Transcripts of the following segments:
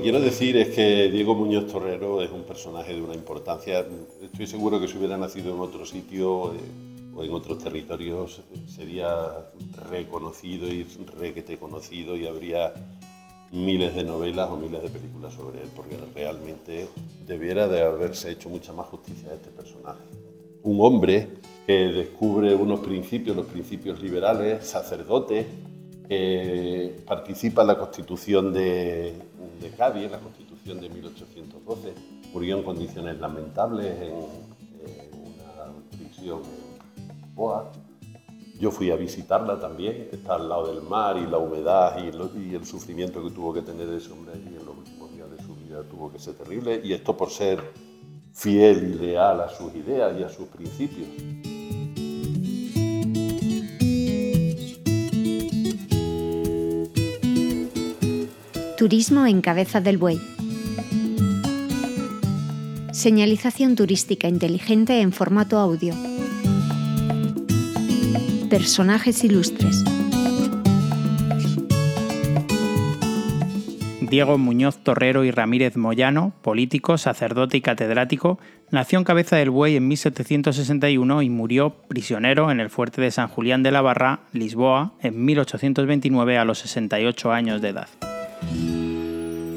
que quiero decir es que Diego Muñoz Torrero es un personaje de una importancia. Estoy seguro que si hubiera nacido en otro sitio eh, o en otros territorios sería reconocido y requete conocido y habría miles de novelas o miles de películas sobre él, porque realmente debiera de haberse hecho mucha más justicia a este personaje. Un hombre que descubre unos principios, los principios liberales, sacerdote, que participa en la constitución de, de Cádiz, en la constitución de 1812, murió en condiciones lamentables en, una prisión en Boa, yo fui a visitarla también, está al lado del mar y la humedad y, el sufrimiento que tuvo que tener ese hombre allí en los últimos días de su vida tuvo que ser terrible. Y esto por ser fiel y leal a sus ideas y a sus principios. Turismo en Cabeza del Buey. Señalización turística inteligente en formato audio personajes ilustres. Diego Muñoz Torrero y Ramírez Moyano, político, sacerdote y catedrático, nació en Cabeza del Buey en 1761 y murió prisionero en el fuerte de San Julián de la Barra, Lisboa, en 1829 a los 68 años de edad.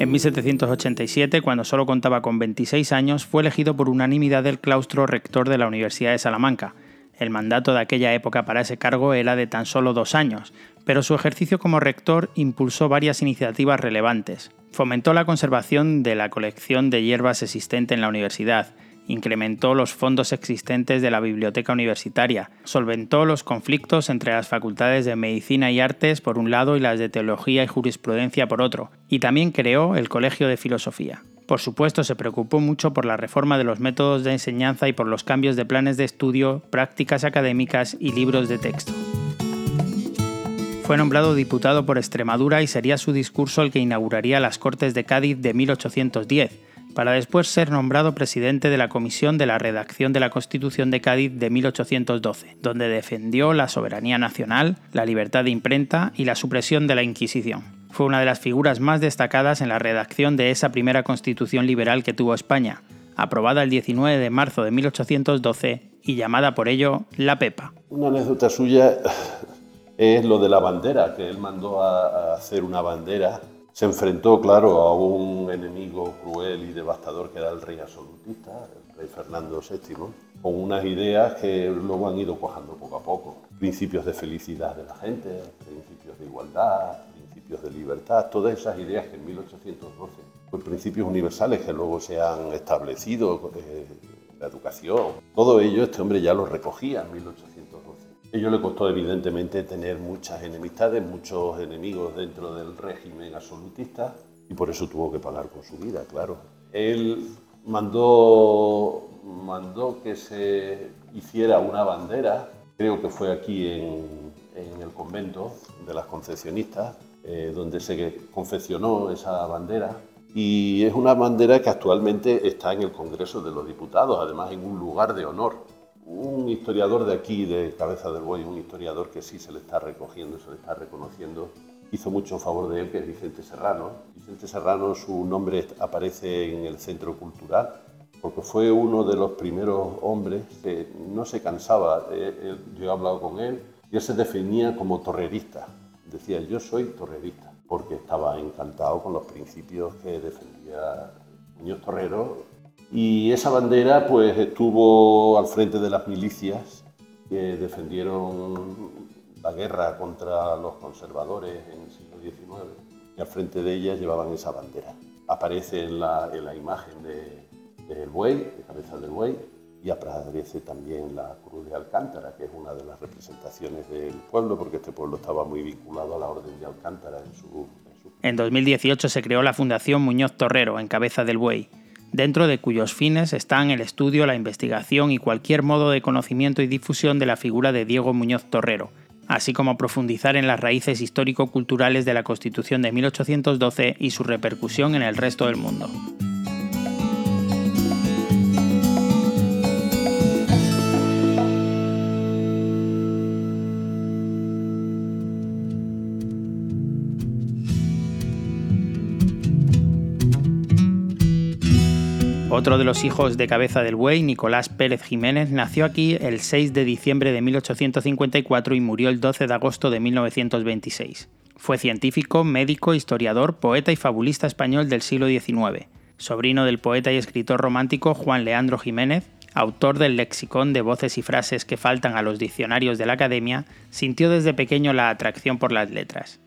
En 1787, cuando solo contaba con 26 años, fue elegido por unanimidad del claustro rector de la Universidad de Salamanca, el mandato de aquella época para ese cargo era de tan solo dos años, pero su ejercicio como rector impulsó varias iniciativas relevantes. Fomentó la conservación de la colección de hierbas existente en la universidad, incrementó los fondos existentes de la biblioteca universitaria, solventó los conflictos entre las facultades de Medicina y Artes por un lado y las de Teología y Jurisprudencia por otro, y también creó el Colegio de Filosofía. Por supuesto, se preocupó mucho por la reforma de los métodos de enseñanza y por los cambios de planes de estudio, prácticas académicas y libros de texto. Fue nombrado diputado por Extremadura y sería su discurso el que inauguraría las Cortes de Cádiz de 1810, para después ser nombrado presidente de la Comisión de la Redacción de la Constitución de Cádiz de 1812, donde defendió la soberanía nacional, la libertad de imprenta y la supresión de la Inquisición. Fue una de las figuras más destacadas en la redacción de esa primera constitución liberal que tuvo España, aprobada el 19 de marzo de 1812 y llamada por ello La Pepa. Una anécdota suya es lo de la bandera, que él mandó a hacer una bandera se enfrentó, claro, a un enemigo cruel y devastador que era el rey absolutista, el rey Fernando VII, con unas ideas que luego han ido cuajando poco a poco. Principios de felicidad de la gente, principios de igualdad, principios de libertad, todas esas ideas que en 1812, pues principios universales que luego se han establecido, eh, la educación, todo ello este hombre ya lo recogía en 1812. Ello le costó evidentemente tener muchas enemistades, muchos enemigos dentro del régimen absolutista y por eso tuvo que pagar con su vida, claro. Él mandó, mandó que se hiciera una bandera, creo que fue aquí en, el convento de las concepcionistas, eh, donde se confeccionó esa bandera. Y es una bandera que actualmente está en el Congreso de los Diputados, además en un lugar de honor un historiador de aquí, de Cabeza del Buey, un historiador que sí se le está recogiendo, se le está reconociendo, hizo mucho favor de él, que es Vicente Serrano. Vicente Serrano, su nombre aparece en el Centro Cultural, porque fue uno de los primeros hombres que no se cansaba. yo he hablado con él y él se definía como torrerista. Decía, yo soy torrerista, porque estaba encantado con los principios que defendía Muñoz Torrero y esa bandera pues estuvo al frente de las milicias que defendieron la guerra contra los conservadores en el siglo XIX y al frente de ellas llevaban esa bandera. Aparece en la, en la imagen del de, buey, de cabeza del buey, y aparece también la Cruz de Alcántara, que es una de las representaciones del pueblo, porque este pueblo estaba muy vinculado a la Orden de Alcántara en su... En, su... en 2018 se creó la Fundación Muñoz Torrero, en cabeza del buey dentro de cuyos fines están el estudio, la investigación y cualquier modo de conocimiento y difusión de la figura de Diego Muñoz Torrero, así como profundizar en las raíces histórico-culturales de la Constitución de 1812 y su repercusión en el resto del mundo. Otro de los hijos de Cabeza del Buey, Nicolás Pérez Jiménez, nació aquí el 6 de diciembre de 1854 y murió el 12 de agosto de 1926. Fue científico, médico, historiador, poeta y fabulista español del siglo XIX, sobrino del poeta y escritor romántico Juan Leandro Jiménez, autor del lexicón de voces y frases que faltan a los diccionarios de la Academia, sintió desde pequeño la atracción por las letras.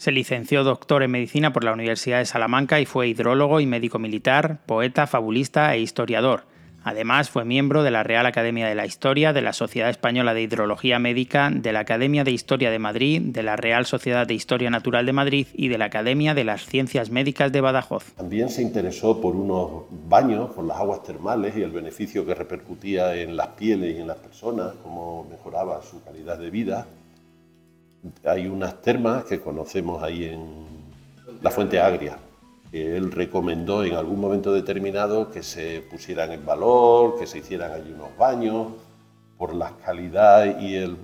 Se licenció doctor en medicina por la Universidad de Salamanca y fue hidrólogo y médico militar, poeta, fabulista e historiador. Además, fue miembro de la Real Academia de la Historia, de la Sociedad Española de Hidrología Médica, de la Academia de Historia de Madrid, de la Real Sociedad de Historia Natural de Madrid y de la Academia de las Ciencias Médicas de Badajoz. También se interesó por unos baños, por las aguas termales y el beneficio que repercutía en las pieles y en las personas, cómo mejoraba su calidad de vida hay unas termas que conocemos ahí en la Fuente Agria, que él recomendó en algún momento determinado que se pusieran en valor, que se hicieran allí unos baños, por la calidad y el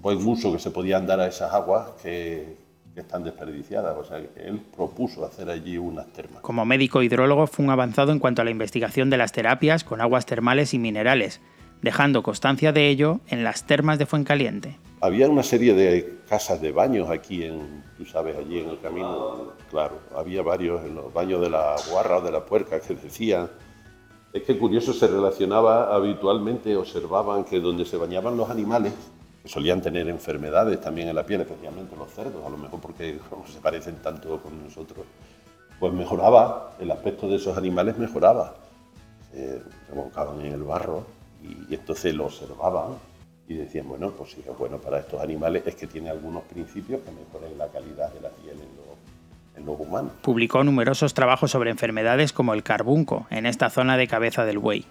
buen uso que se podían dar a esas aguas que, que están desperdiciadas. O sea, él propuso hacer allí unas termas. Como médico hidrólogo fue un avanzado en cuanto a la investigación de las terapias con aguas termales y minerales, dejando constancia de ello en las termas de Fuencaliente. Había una serie de casas de baños aquí, en, tú sabes, allí en el camino, claro, había varios en los baños de la guarra o de la puerca que decían. Es que curioso se relacionaba habitualmente, observaban que donde se bañaban los animales, que solían tener enfermedades también en la piel, especialmente los cerdos, a lo mejor porque se parecen tanto con nosotros, pues mejoraba, el aspecto de esos animales mejoraba. Se remoncaban en el barro y entonces lo observaban y decían, bueno, pues si es bueno para estos animales es que tiene algunos principios que mejoren la calidad de la piel en, los humanos. Publicó numerosos trabajos sobre enfermedades como el carbunco en esta zona de cabeza del buey.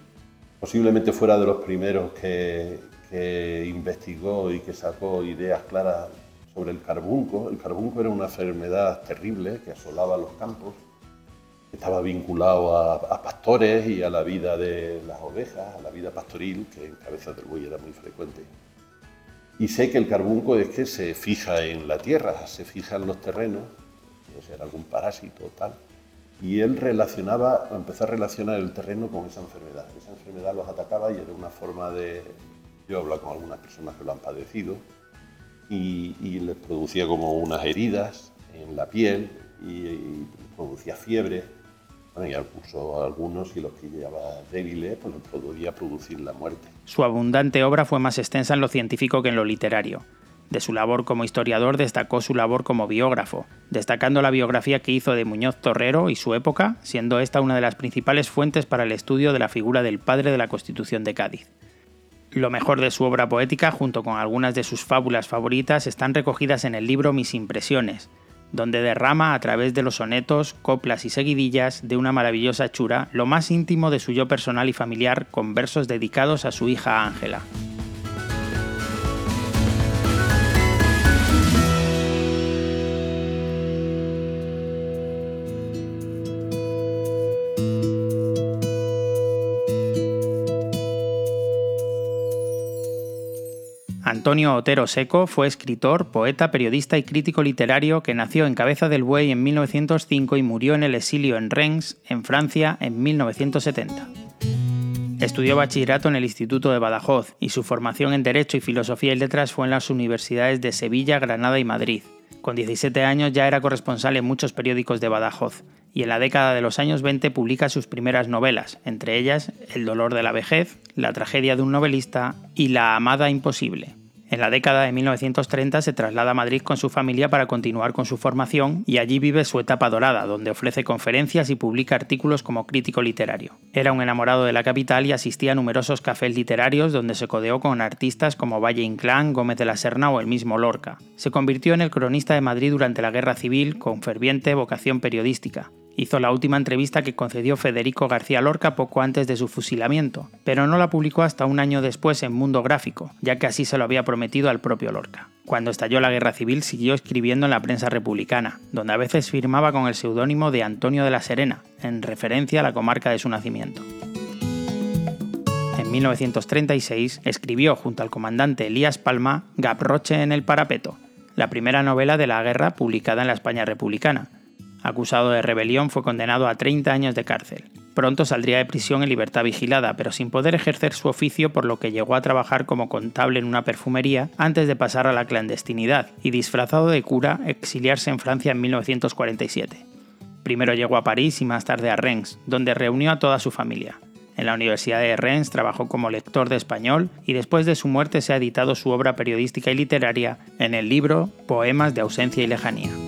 Posiblemente fuera de los primeros que, que investigó y que sacó ideas claras sobre el carbunco. El carbunco era una enfermedad terrible que asolaba los campos estaba vinculado a, pastores y a la vida de las ovejas, a la vida pastoril, que en Cabeza del Buey era muy frecuente. Y sé que el carbunco es que se fija en la tierra, se fija en los terrenos, no sé, era algún parásito o tal. Y él relacionaba, empezó a relacionar el terreno con esa enfermedad. Esa enfermedad los atacaba y era una forma de... Yo he hablado con algunas personas que lo han padecido y, les producía como unas heridas en la piel y, y producía fiebre y puso algunos y los que llevaba débiles, pues podía producir la muerte. Su abundante obra fue más extensa en lo científico que en lo literario. De su labor como historiador destacó su labor como biógrafo, destacando la biografía que hizo de Muñoz Torrero y su época, siendo esta una de las principales fuentes para el estudio de la figura del padre de la Constitución de Cádiz. Lo mejor de su obra poética, junto con algunas de sus fábulas favoritas, están recogidas en el libro Mis Impresiones, donde derrama a través de los sonetos, coplas y seguidillas de una maravillosa hechura lo más íntimo de su yo personal y familiar con versos dedicados a su hija Ángela. Antonio Otero Seco fue escritor, poeta, periodista y crítico literario que nació en Cabeza del Buey en 1905 y murió en el exilio en Rennes, en Francia, en 1970. Estudió bachillerato en el Instituto de Badajoz y su formación en Derecho y Filosofía y Letras fue en las universidades de Sevilla, Granada y Madrid. Con 17 años ya era corresponsal en muchos periódicos de Badajoz y en la década de los años 20 publica sus primeras novelas, entre ellas El dolor de la vejez, La tragedia de un novelista y La amada imposible. En la década de 1930 se traslada a Madrid con su familia para continuar con su formación y allí vive su etapa dorada, donde ofrece conferencias y publica artículos como crítico literario. Era un enamorado de la capital y asistía a numerosos cafés literarios donde se codeó con artistas como Valle Inclán, Gómez de la Serna o el mismo Lorca. Se convirtió en el cronista de Madrid durante la Guerra Civil con ferviente vocación periodística hizo la última entrevista que concedió Federico García Lorca poco antes de su fusilamiento, pero no la publicó hasta un año después en Mundo Gráfico, ya que así se lo había prometido al propio Lorca. Cuando estalló la guerra civil siguió escribiendo en la prensa republicana, donde a veces firmaba con el seudónimo de Antonio de la Serena, en referencia a la comarca de su nacimiento. En 1936 escribió junto al comandante Elías Palma Gaproche en el Parapeto, la primera novela de la guerra publicada en la España republicana, Acusado de rebelión, fue condenado a 30 años de cárcel, Pronto saldría de prisión en libertad vigilada, pero sin poder ejercer su oficio por lo que llegó a trabajar como contable en una perfumería antes de pasar a la clandestinidad y disfrazado de cura exiliarse en Francia en 1947. Primero llegó a París y más tarde a Rennes, donde reunió a toda su familia. En la Universidad de Rennes trabajó como lector de español y después de su muerte se ha editado su obra periodística y literaria en el libro Poemas de ausencia y lejanía.